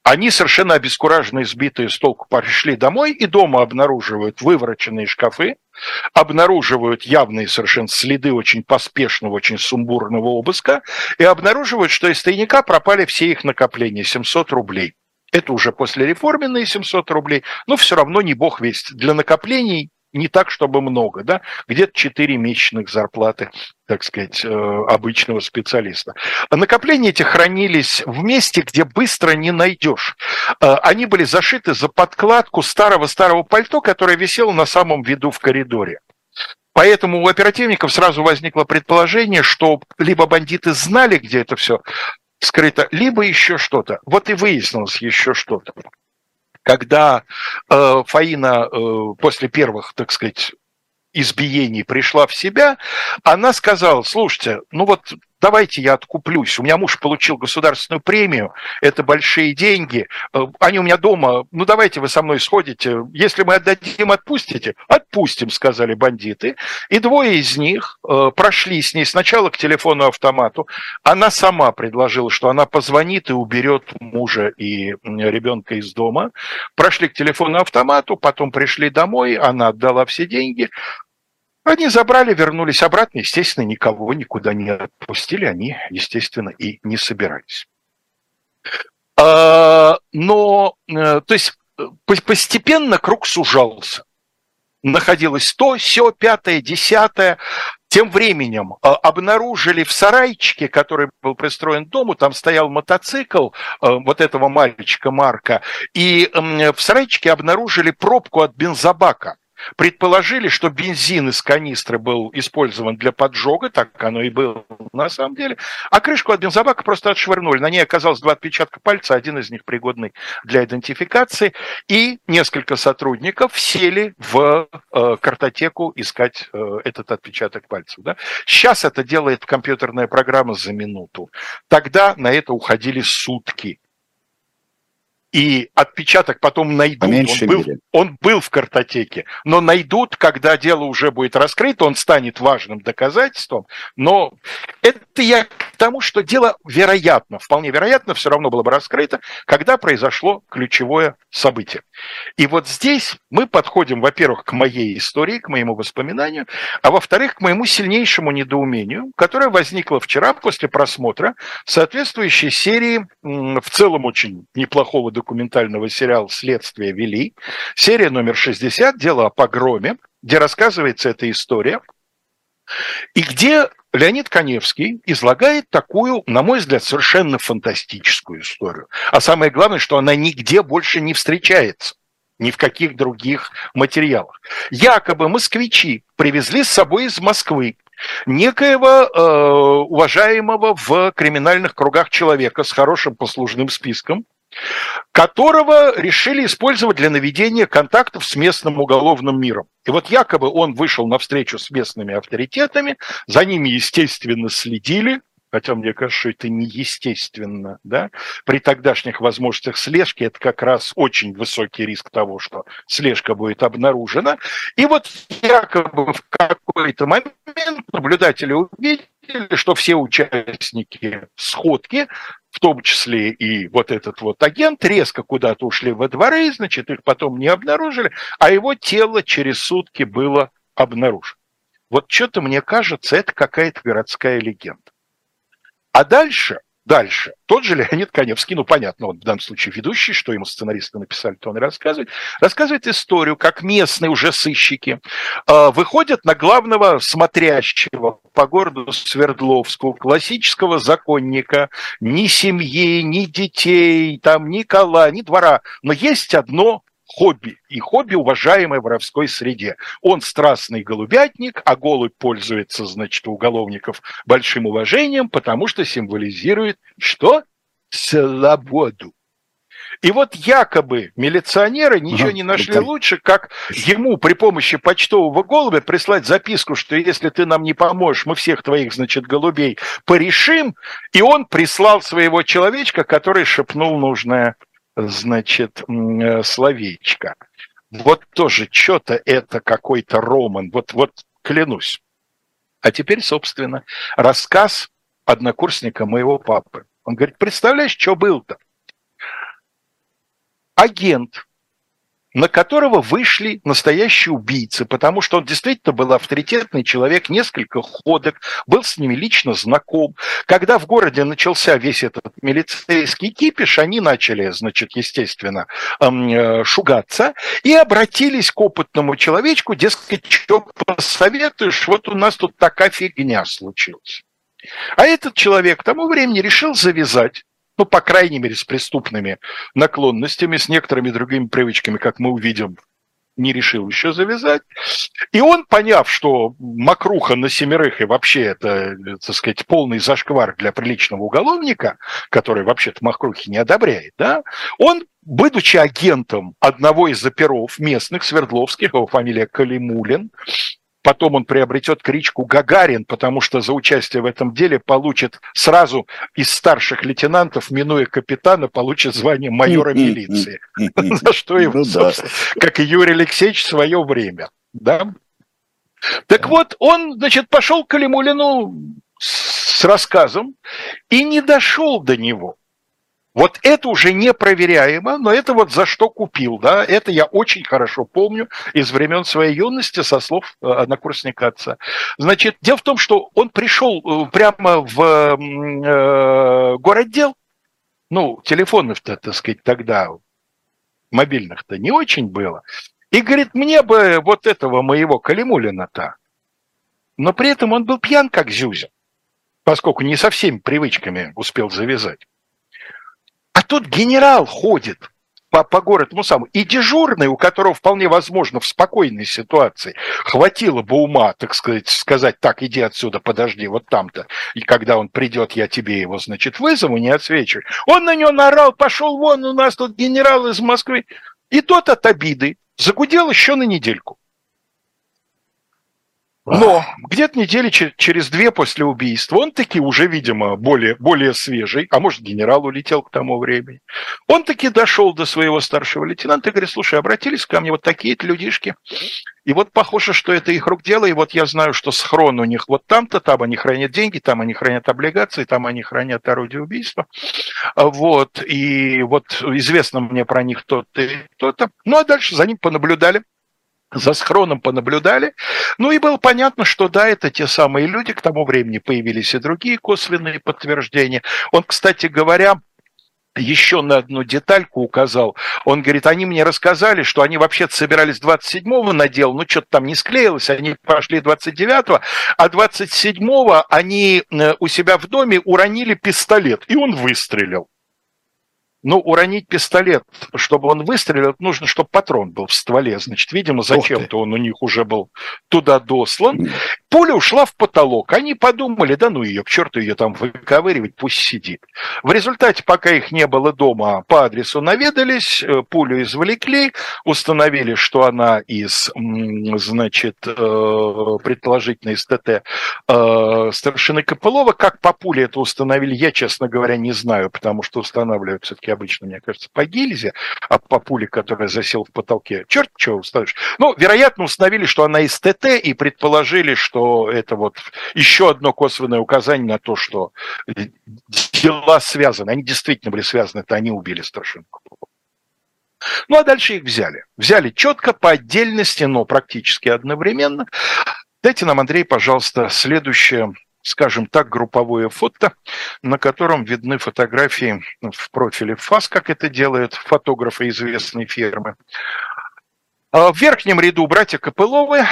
Они совершенно обескураженные, сбитые с толку, пришли домой и дома обнаруживают вывороченные шкафы, обнаруживают явные совершенно следы очень поспешного, очень сумбурного обыска и обнаруживают, что из тайника пропали все их накопления, 700 рублей. Это уже после реформенные 700 рублей, но все равно не бог весть. Для накоплений не так, чтобы много, да, где-то 4 месячных зарплаты, так сказать, э, обычного специалиста. А накопления эти хранились в месте, где быстро не найдешь. Э, они были зашиты за подкладку старого-старого пальто, которое висело на самом виду в коридоре. Поэтому у оперативников сразу возникло предположение, что либо бандиты знали, где это все скрыто, либо еще что-то. Вот и выяснилось еще что-то. Когда э, Фаина э, после первых, так сказать, избиений пришла в себя, она сказала, слушайте, ну вот давайте я откуплюсь. У меня муж получил государственную премию, это большие деньги, э, они у меня дома, ну давайте вы со мной сходите, если мы отдадим, отпустите? Отпустим, сказали бандиты. И двое из них э, прошли с ней сначала к телефону-автомату, она сама предложила, что она позвонит и уберет мужа и ребенка из дома. Прошли к телефону-автомату, потом пришли домой, она отдала все деньги, они забрали, вернулись обратно, естественно, никого никуда не отпустили, они, естественно, и не собирались. А, но, э, то есть, постепенно круг сужался. Находилось то, все, пятое, десятое. Тем временем э, обнаружили в сарайчике, который был пристроен к дому, там стоял мотоцикл э, вот этого мальчика Марка, и в сарайчике обнаружили пробку от бензобака – предположили, что бензин из канистры был использован для поджога, так оно и было на самом деле, а крышку от бензобака просто отшвырнули. На ней оказалось два отпечатка пальца, один из них пригодный для идентификации, и несколько сотрудников сели в э, картотеку искать э, этот отпечаток пальцев. Да? Сейчас это делает компьютерная программа за минуту. Тогда на это уходили сутки и отпечаток потом найдут. Он был, он был в картотеке, но найдут, когда дело уже будет раскрыто, он станет важным доказательством. Но это я к тому, что дело вероятно, вполне вероятно, все равно было бы раскрыто, когда произошло ключевое событие. И вот здесь мы подходим, во-первых, к моей истории, к моему воспоминанию, а во-вторых, к моему сильнейшему недоумению, которое возникло вчера после просмотра соответствующей серии в целом очень неплохого документального сериала «Следствие вели». Серия номер 60 «Дело о погроме», где рассказывается эта история, и где Леонид Коневский излагает такую, на мой взгляд, совершенно фантастическую историю. А самое главное, что она нигде больше не встречается ни в каких других материалах. Якобы москвичи привезли с собой из Москвы некоего э, уважаемого в криминальных кругах человека с хорошим послужным списком, которого решили использовать для наведения контактов с местным уголовным миром. И вот якобы он вышел на встречу с местными авторитетами, за ними, естественно, следили, хотя мне кажется, что это неестественно, да, при тогдашних возможностях слежки это как раз очень высокий риск того, что слежка будет обнаружена. И вот якобы в какой-то момент наблюдатели увидели, что все участники сходки в том числе и вот этот вот агент, резко куда-то ушли во дворы, значит, их потом не обнаружили, а его тело через сутки было обнаружено. Вот что-то, мне кажется, это какая-то городская легенда. А дальше Дальше. Тот же Леонид Коневский, ну, понятно, он в данном случае ведущий, что ему сценаристы написали, то он и рассказывает, рассказывает историю, как местные уже сыщики э, выходят на главного смотрящего по городу Свердловску, классического законника, ни семьи, ни детей, там, ни кола, ни двора, но есть одно хобби, и хобби, уважаемое в воровской среде. Он страстный голубятник, а голубь пользуется, значит, у уголовников большим уважением, потому что символизирует что? Свободу. И вот якобы милиционеры ничего не нашли лучше, как ему при помощи почтового голубя прислать записку, что если ты нам не поможешь, мы всех твоих, значит, голубей порешим. И он прислал своего человечка, который шепнул нужное значит, э, словечко. Вот тоже что-то это какой-то роман, вот, вот клянусь. А теперь, собственно, рассказ однокурсника моего папы. Он говорит, представляешь, что был-то? Агент на которого вышли настоящие убийцы, потому что он действительно был авторитетный человек, несколько ходок, был с ними лично знаком. Когда в городе начался весь этот милицейский кипиш, они начали, значит, естественно, э, шугаться и обратились к опытному человечку, дескать, что посоветуешь, вот у нас тут такая фигня случилась. А этот человек к тому времени решил завязать ну, по крайней мере, с преступными наклонностями, с некоторыми другими привычками, как мы увидим, не решил еще завязать. И он, поняв, что макруха на семерых и вообще это, так сказать, полный зашквар для приличного уголовника, который вообще-то макрухи не одобряет, да, он, будучи агентом одного из оперов местных, Свердловских, его фамилия Калимулин, Потом он приобретет кличку Гагарин, потому что за участие в этом деле получит сразу из старших лейтенантов, минуя капитана, получит звание майора милиции. За что его, ну как и Юрий Алексеевич в свое время. Да? Так вот, он, значит, пошел к Калимулину с рассказом и не дошел до него. Вот это уже непроверяемо, но это вот за что купил, да, это я очень хорошо помню из времен своей юности со слов э, однокурсника отца. Значит, дело в том, что он пришел э, прямо в э, городдел, ну, телефонов-то, так сказать, тогда мобильных-то не очень было, и говорит, мне бы вот этого моего Калимулина-то. Но при этом он был пьян, как Зюзя, поскольку не со всеми привычками успел завязать. А тут генерал ходит по, по городу самому. И дежурный, у которого вполне возможно в спокойной ситуации хватило бы ума, так сказать, сказать, так, иди отсюда, подожди, вот там-то. И когда он придет, я тебе его, значит, вызову, не отсвечивай. Он на него наорал, пошел вон, у нас тут генерал из Москвы. И тот от обиды загудел еще на недельку. Но где-то недели через две после убийства он таки уже, видимо, более, более свежий, а может, генерал улетел к тому времени. Он таки дошел до своего старшего лейтенанта и говорит, слушай, обратились ко мне вот такие-то людишки, и вот похоже, что это их рук дело, и вот я знаю, что схрон у них вот там-то, там они хранят деньги, там они хранят облигации, там они хранят орудие убийства. Вот, и вот известно мне про них то-то и то-то. Ну, а дальше за ним понаблюдали за схроном понаблюдали. Ну и было понятно, что да, это те самые люди. К тому времени появились и другие косвенные подтверждения. Он, кстати говоря, еще на одну детальку указал. Он говорит, они мне рассказали, что они вообще-то собирались 27-го на дело, но что-то там не склеилось, они пошли 29-го, а 27-го они э, у себя в доме уронили пистолет, и он выстрелил. Ну, уронить пистолет, чтобы он выстрелил, нужно, чтобы патрон был в стволе. Значит, видимо, зачем-то он у них уже был туда дослан. Пуля ушла в потолок. Они подумали, да ну ее, к черту ее там выковыривать, пусть сидит. В результате, пока их не было дома, по адресу наведались, э, пулю извлекли, установили, что она из, значит, э, предположительно из ТТ э, старшины Копылова. Как по пуле это установили, я, честно говоря, не знаю, потому что устанавливают все-таки обычно, мне кажется, по гильзе, а по пуле, которая засела в потолке, черт чего установишь. Ну, вероятно, установили, что она из ТТ, и предположили, что это вот еще одно косвенное указание на то, что дела связаны. Они действительно были связаны, это они убили Страшенко. Ну, а дальше их взяли. Взяли четко, по отдельности, но практически одновременно. Дайте нам, Андрей, пожалуйста, следующее скажем так, групповое фото, на котором видны фотографии в профиле ФАС, как это делают фотографы известной фирмы. А в верхнем ряду братья Копыловы,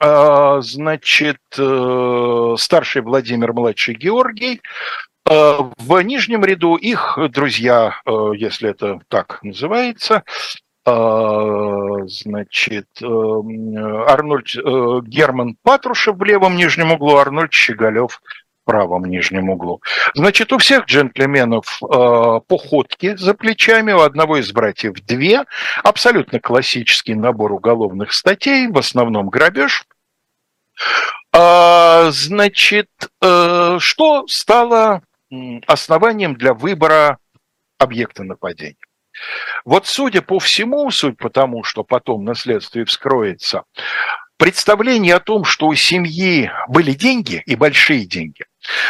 значит, э, старший Владимир, младший Георгий, а, в нижнем ряду их друзья, э, если это так называется, а, значит, э, Арнольд э, Герман Патрушев в левом нижнем углу, Арнольд Щеголев правом нижнем углу. Значит, у всех джентльменов э, походки за плечами, у одного из братьев две, абсолютно классический набор уголовных статей, в основном грабеж. А, значит, что стало основанием для выбора объекта нападения? Вот судя по всему, суть по тому, что потом на следствии вскроется, представление о том, что у семьи были деньги и большие деньги,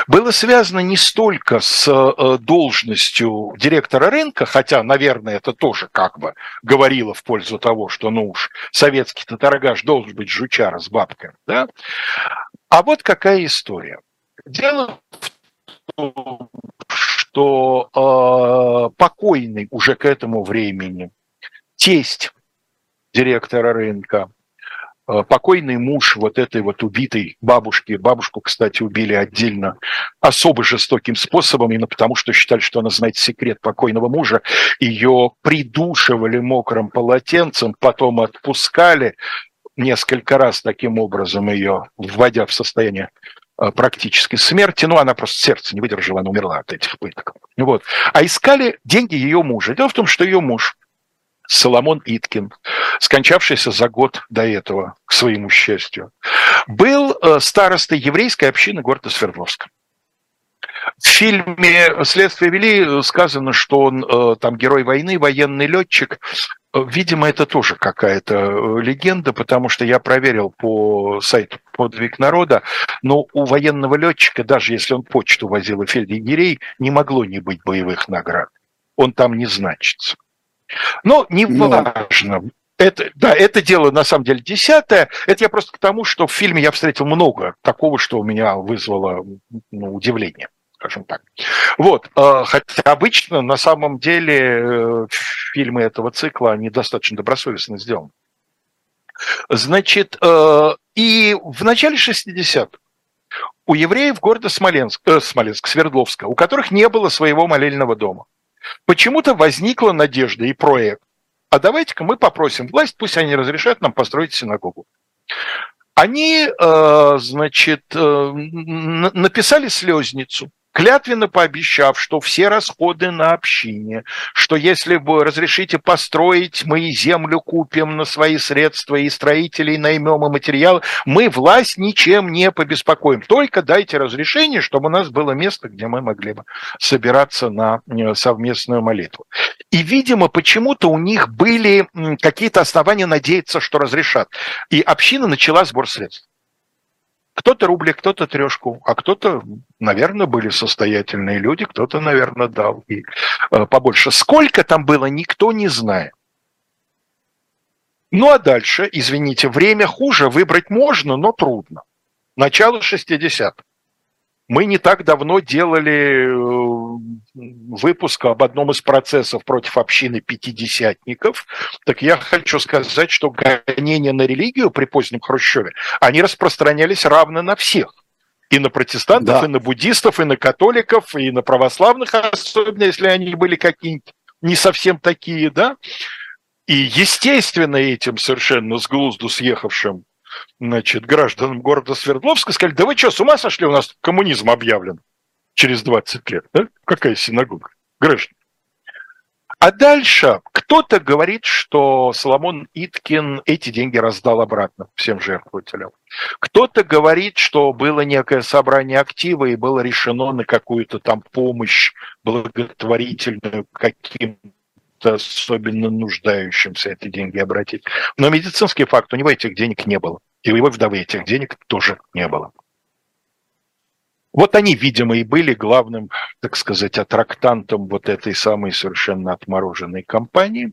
было связано не столько с э, должностью директора рынка, хотя, наверное, это тоже как бы говорило в пользу того, что, ну уж, советский торгаш должен быть жучара с бабками, да? А вот какая история. Дело в том, что э, покойный уже к этому времени тесть директора рынка, покойный муж вот этой вот убитой бабушки, бабушку, кстати, убили отдельно особо жестоким способом, именно потому что считали, что она знает секрет покойного мужа, ее придушивали мокрым полотенцем, потом отпускали, несколько раз таким образом ее вводя в состояние Э, практически смерти, ну, она просто сердце не выдержала, она умерла от этих пыток. Вот. А искали деньги ее мужа. Дело в том, что ее муж, Соломон Иткин, скончавшийся за год до этого, к своему счастью, был э, старостой еврейской общины города Свердловска. В фильме «Следствие вели» сказано, что он э, там герой войны, военный летчик. Видимо, это тоже какая-то э, легенда, потому что я проверил по сайту «Подвиг народа», но у военного летчика, даже если он почту возил и фельдъегерей, не могло не быть боевых наград. Он там не значится. Но не важно. Это, да, это дело на самом деле десятое. Это я просто к тому, что в фильме я встретил много такого, что у меня вызвало ну, удивление скажем так. Вот, э, хотя обычно на самом деле э, фильмы этого цикла, они достаточно добросовестно сделаны. Значит, э, и в начале 60-х у евреев города Смоленск, э, Смоленск, Свердловска, у которых не было своего молельного дома, почему-то возникла надежда и проект. А давайте-ка мы попросим власть, пусть они разрешат нам построить синагогу. Они, э, значит, э, написали слезницу, клятвенно пообещав, что все расходы на общине, что если вы разрешите построить, мы и землю купим на свои средства, и строителей наймем, и материалы, мы власть ничем не побеспокоим. Только дайте разрешение, чтобы у нас было место, где мы могли бы собираться на э, совместную молитву. И, видимо, почему-то у них были какие-то основания надеяться, что разрешат. И община начала сбор средств. Кто-то рублик, кто-то трешку, а кто-то, наверное, были состоятельные люди, кто-то, наверное, дал и э, побольше. Сколько там было, никто не знает. Ну а дальше, извините, время хуже выбрать можно, но трудно. Начало 60-х. Мы не так давно делали э, выпуск об одном из процессов против общины пятидесятников. Так я хочу сказать, что гонения на религию при позднем Хрущеве, они распространялись равно на всех. И на протестантов, да. и на буддистов, и на католиков, и на православных, особенно если они были какие-нибудь не совсем такие, да. И естественно этим совершенно с глузду съехавшим значит, гражданам города Свердловска, сказали, да вы что, с ума сошли, у нас коммунизм объявлен через 20 лет. Да? Какая синагога? Граждане. А дальше кто-то говорит, что Соломон Иткин эти деньги раздал обратно всем жертвователям. Кто-то говорит, что было некое собрание актива и было решено на какую-то там помощь благотворительную каким-то особенно нуждающимся эти деньги обратить. Но медицинский факт, у него этих денег не было. И у его вдовы этих денег тоже не было. Вот они, видимо, и были главным, так сказать, аттрактантом вот этой самой совершенно отмороженной компании.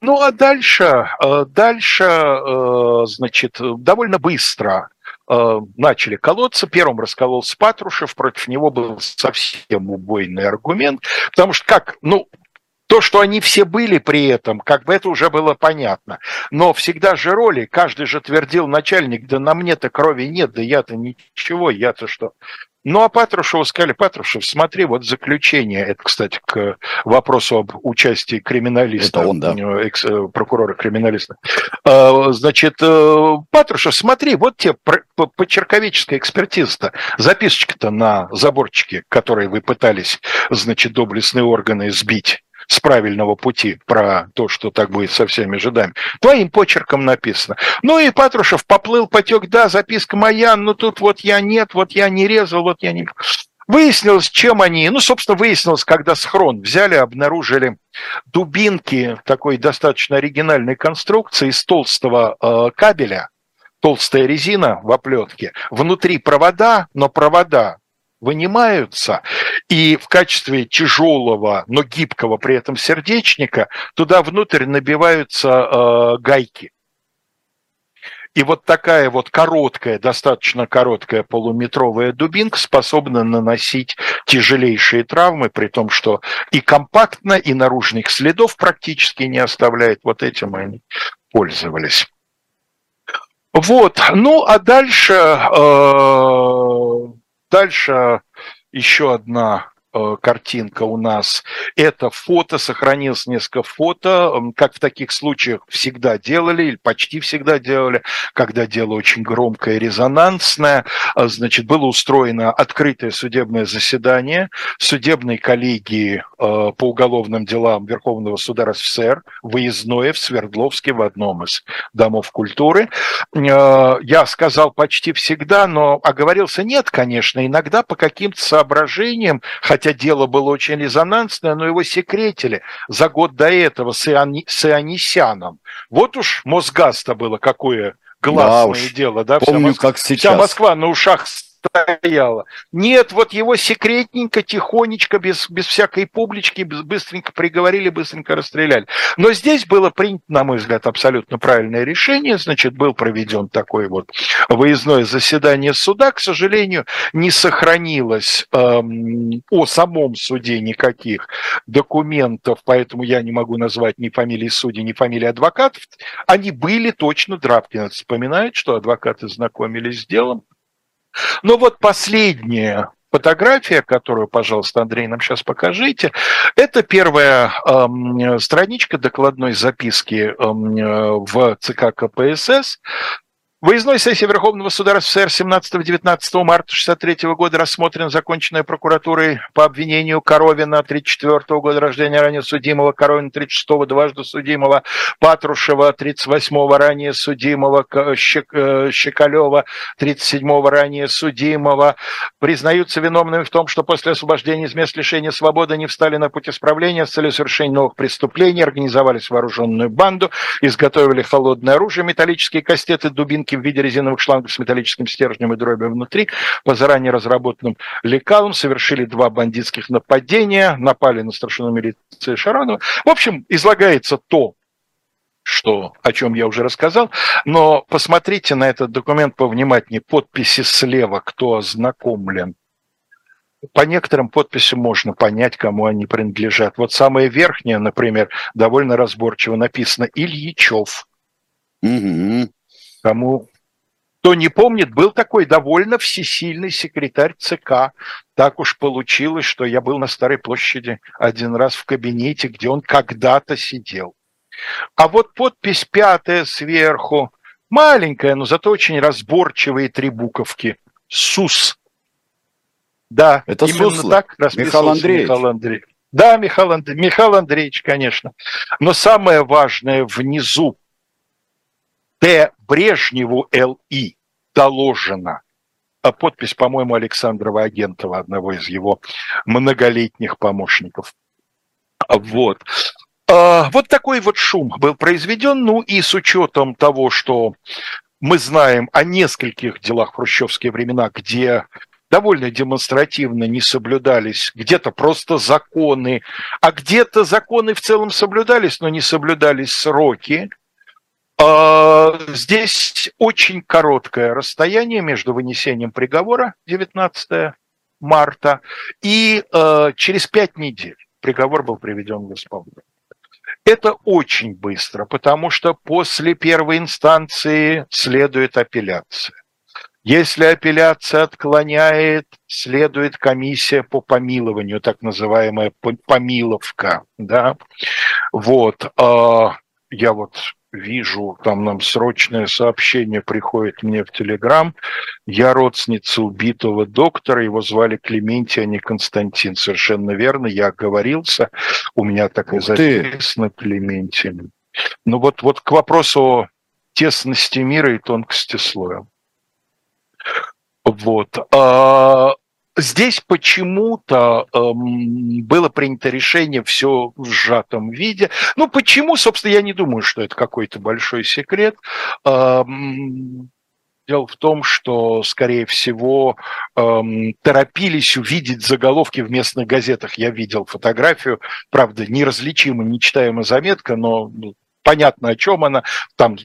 Ну а дальше, э, дальше, э, значит, довольно быстро начали колоться. Первым раскололся Патрушев, против него был совсем убойный аргумент, потому что как, ну, то, что они все были при этом, как бы это уже было понятно. Но всегда же роли, каждый же твердил начальник, да на мне-то крови нет, да я-то ничего, я-то что. Ну, а Патрушеву сказали, Патрушев, смотри, вот заключение, это, кстати, к вопросу об участии криминалиста, это он, да. Экс, э, прокурора криминалиста. А, значит, э, Патрушев, смотри, вот тебе почерковеческая экспертиза записочка-то на заборчике, который вы пытались, значит, доблестные органы сбить с правильного пути про то, что так будет со всеми жидами. Твоим почерком написано. Ну и Патрушев поплыл, потек, да, записка моя, но тут вот я нет, вот я не резал, вот я не... Выяснилось, чем они, ну, собственно, выяснилось, когда схрон взяли, обнаружили дубинки такой достаточно оригинальной конструкции из толстого э, кабеля, толстая резина в оплетке, внутри провода, но провода вынимаются, и в качестве тяжелого, но гибкого при этом сердечника туда внутрь набиваются э, гайки. И вот такая вот короткая, достаточно короткая полуметровая дубинка способна наносить тяжелейшие травмы, при том, что и компактно, и наружных следов практически не оставляет. Вот этим они пользовались. Вот, ну а дальше э, Дальше еще одна картинка у нас. Это фото, сохранилось несколько фото, как в таких случаях всегда делали, или почти всегда делали, когда дело очень громкое, резонансное. А, значит, было устроено открытое судебное заседание судебной коллегии э, по уголовным делам Верховного суда РСФСР, выездное в Свердловске в одном из домов культуры. Э, я сказал почти всегда, но оговорился нет, конечно, иногда по каким-то соображениям, хотя хотя дело было очень резонансное, но его секретили за год до этого с, Иони, с Ионисяном. Вот уж Мосгаз-то было какое гласное да уж, дело. Да? Помню, вся Моск... как сейчас. Вся Москва на ушах стояла. Нет, вот его секретненько, тихонечко, без, без всякой публички, быстренько приговорили, быстренько расстреляли. Но здесь было принято, на мой взгляд, абсолютно правильное решение. Значит, был проведен такой вот выездное заседание суда. К сожалению, не сохранилось эм, о самом суде никаких документов, поэтому я не могу назвать ни фамилии судей, ни фамилии адвокатов. Они были точно, Драбкин вспоминает, что адвокаты знакомились с делом, но вот последнее, фотография, которую, пожалуйста, Андрей, нам сейчас покажите, это первая э, страничка докладной записки э, в ЦК КПСС Выездной сессии Верховного суда РСФСР 17-19 марта 1963 года рассмотрена законченная прокуратурой по обвинению Коровина 34 года рождения ранее судимого, Коровина 36 дважды судимого, Патрушева 38 ранее судимого, Щекалева 37 ранее судимого. Признаются виновными в том, что после освобождения из мест лишения свободы они встали на путь исправления с целью совершения новых преступлений, организовались вооруженную банду, изготовили холодное оружие, металлические кастеты, дубинки в виде резиновых шлангов с металлическим стержнем и дробью внутри по заранее разработанным лекалам совершили два бандитских нападения, напали на старшину милиции Шаранова. В общем, излагается то, что, о чем я уже рассказал, но посмотрите на этот документ повнимательнее. Подписи слева, кто ознакомлен. По некоторым подписям можно понять, кому они принадлежат. Вот самая верхняя, например, довольно разборчиво написано «Ильичев». Угу. Кому кто не помнит, был такой довольно всесильный секретарь ЦК. Так уж получилось, что я был на Старой площади один раз в кабинете, где он когда-то сидел. А вот подпись пятая сверху, маленькая, но зато очень разборчивые три буковки. СУС. Да, это именно Суслов. так Михаил Андреевич. Михаил Андреевич. Да, Михаил, Анд... Михаил Андреевич, конечно. Но самое важное внизу Т. Брежневу Л.И. доложено. А подпись, по-моему, Александрова Агентова, одного из его многолетних помощников. Вот. А, вот такой вот шум был произведен. Ну и с учетом того, что мы знаем о нескольких делах в хрущевские времена, где довольно демонстративно не соблюдались где-то просто законы, а где-то законы в целом соблюдались, но не соблюдались сроки – здесь очень короткое расстояние между вынесением приговора 19 марта и э, через пять недель приговор был приведен в исполнение. Это очень быстро, потому что после первой инстанции следует апелляция. Если апелляция отклоняет, следует комиссия по помилованию, так называемая помиловка. Да? Вот. А, я вот вижу, там нам срочное сообщение приходит мне в Телеграм. Я родственница убитого доктора, его звали Клементий, а не Константин. Совершенно верно, я оговорился. У меня так и записано Клементий. Ну вот, вот к вопросу о тесности мира и тонкости слоя. Вот. А, Здесь почему-то эм, было принято решение все в сжатом виде. Ну, почему, собственно, я не думаю, что это какой-то большой секрет. Эм, Дело в том, что, скорее всего, эм, торопились увидеть заголовки в местных газетах. Я видел фотографию, правда, неразличима, нечитаемая заметка, но ну, понятно, о чем она. Там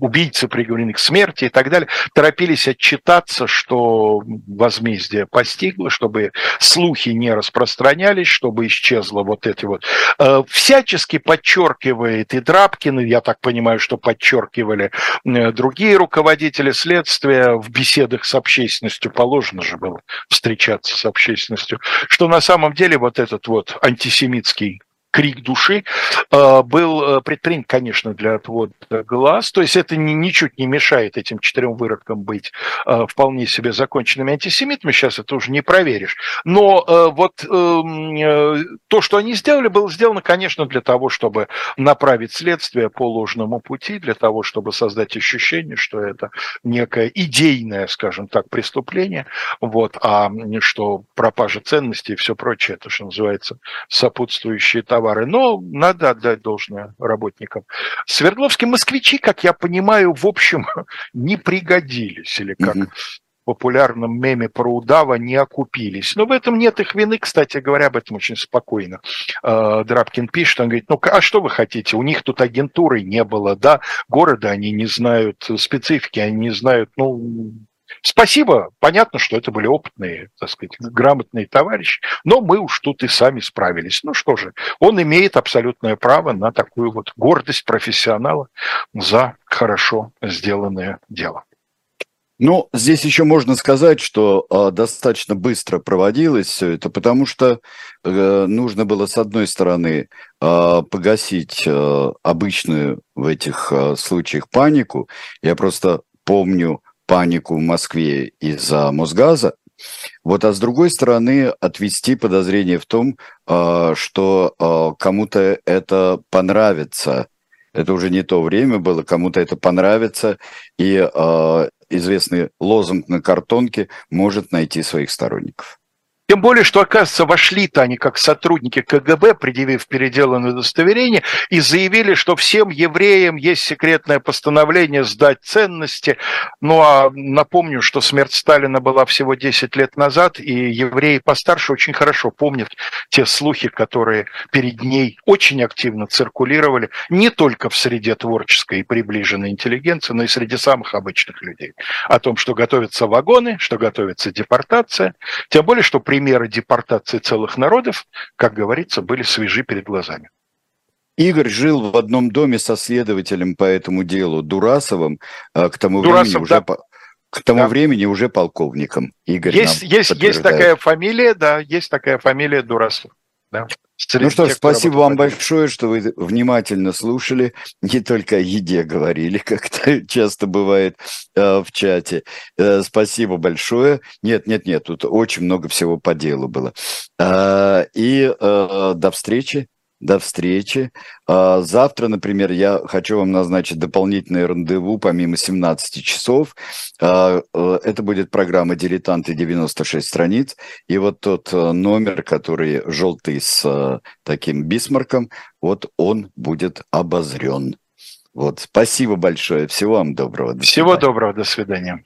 убийцы приговорены к смерти и так далее, торопились отчитаться, что возмездие постигло, чтобы слухи не распространялись, чтобы исчезло вот эти вот. Э, всячески подчеркивает и Драбкин, я так понимаю, что подчеркивали э, другие руководители следствия в беседах с общественностью, положено же было встречаться с общественностью, что на самом деле вот этот вот антисемитский крик души, э, был э, предпринят, конечно, для отвода глаз. То есть это ничуть не мешает этим четырем выродкам быть э, вполне себе законченными антисемитами. Сейчас это уже не проверишь. Но вот эм, то, что они сделали, было сделано, конечно, для того, чтобы направить следствие по ложному пути, для того, чтобы создать ощущение, что это некое идейное, скажем так, преступление, вот, а что пропажа ценностей и все прочее, это, что называется, сопутствующие того товары, но надо отдать должное работникам. Свердловские москвичи, как я понимаю, в общем, не пригодились, или как угу. в популярном меме про удава не окупились. Но в этом нет их вины, кстати говоря, об этом очень спокойно. Э, Драбкин пишет, он говорит, ну а что вы хотите, у них тут агентуры не было, да, города они не знают, специфики они не знают, ну Спасибо, понятно, что это были опытные, так сказать, грамотные товарищи, но мы уж тут и сами справились. Ну что же, он имеет абсолютное право на такую вот гордость профессионала за хорошо сделанное дело. Ну, здесь еще можно сказать, что э, достаточно быстро проводилось все это, потому что э, нужно было, с одной стороны, э, погасить э, обычную в этих э, случаях панику. Я просто помню панику в Москве из-за Мосгаза. Вот, а с другой стороны, отвести подозрение в том, э, что э, кому-то это понравится. Это уже не то время было, кому-то это понравится, и э, известный лозунг на картонке может найти своих сторонников. Тем более, что, оказывается, вошли-то они как сотрудники КГБ, предъявив переделанное удостоверение, и заявили, что всем евреям есть секретное постановление сдать ценности. Ну а напомню, что смерть Сталина была всего 10 лет назад, и евреи постарше очень хорошо помнят те слухи, которые перед ней очень активно циркулировали, не только в среде творческой и приближенной интеллигенции, но и среди самых обычных людей. О том, что готовятся вагоны, что готовится депортация. Тем более, что при примеры депортации целых народов, как говорится, были свежи перед глазами. Игорь жил в одном доме со следователем по этому делу Дурасовым, а, к тому Дурасов, времени да. уже к тому Да. времени уже полковником. Игорь Есть, есть, есть такая фамилия, да, есть такая фамилия Дурасов. Да. Среди Ну что ж, спасибо вам большое, что вы внимательно слушали, не только о еде говорили, как это часто бывает э, в чате. Э, спасибо большое. Нет, нет, нет, тут очень много всего по делу было. Э, и э, до встречи. До встречи. А, Завтра, например, я хочу вам назначить дополнительное рандеву помимо 17 часов. А, э, Это будет программа «Дилетанты 96 страниц». И вот тот э, номер, который желтый с э, таким бисмарком, вот он будет обозрен. Вот, спасибо большое. Всего вам доброго. До Всего свидания. доброго, до свидания.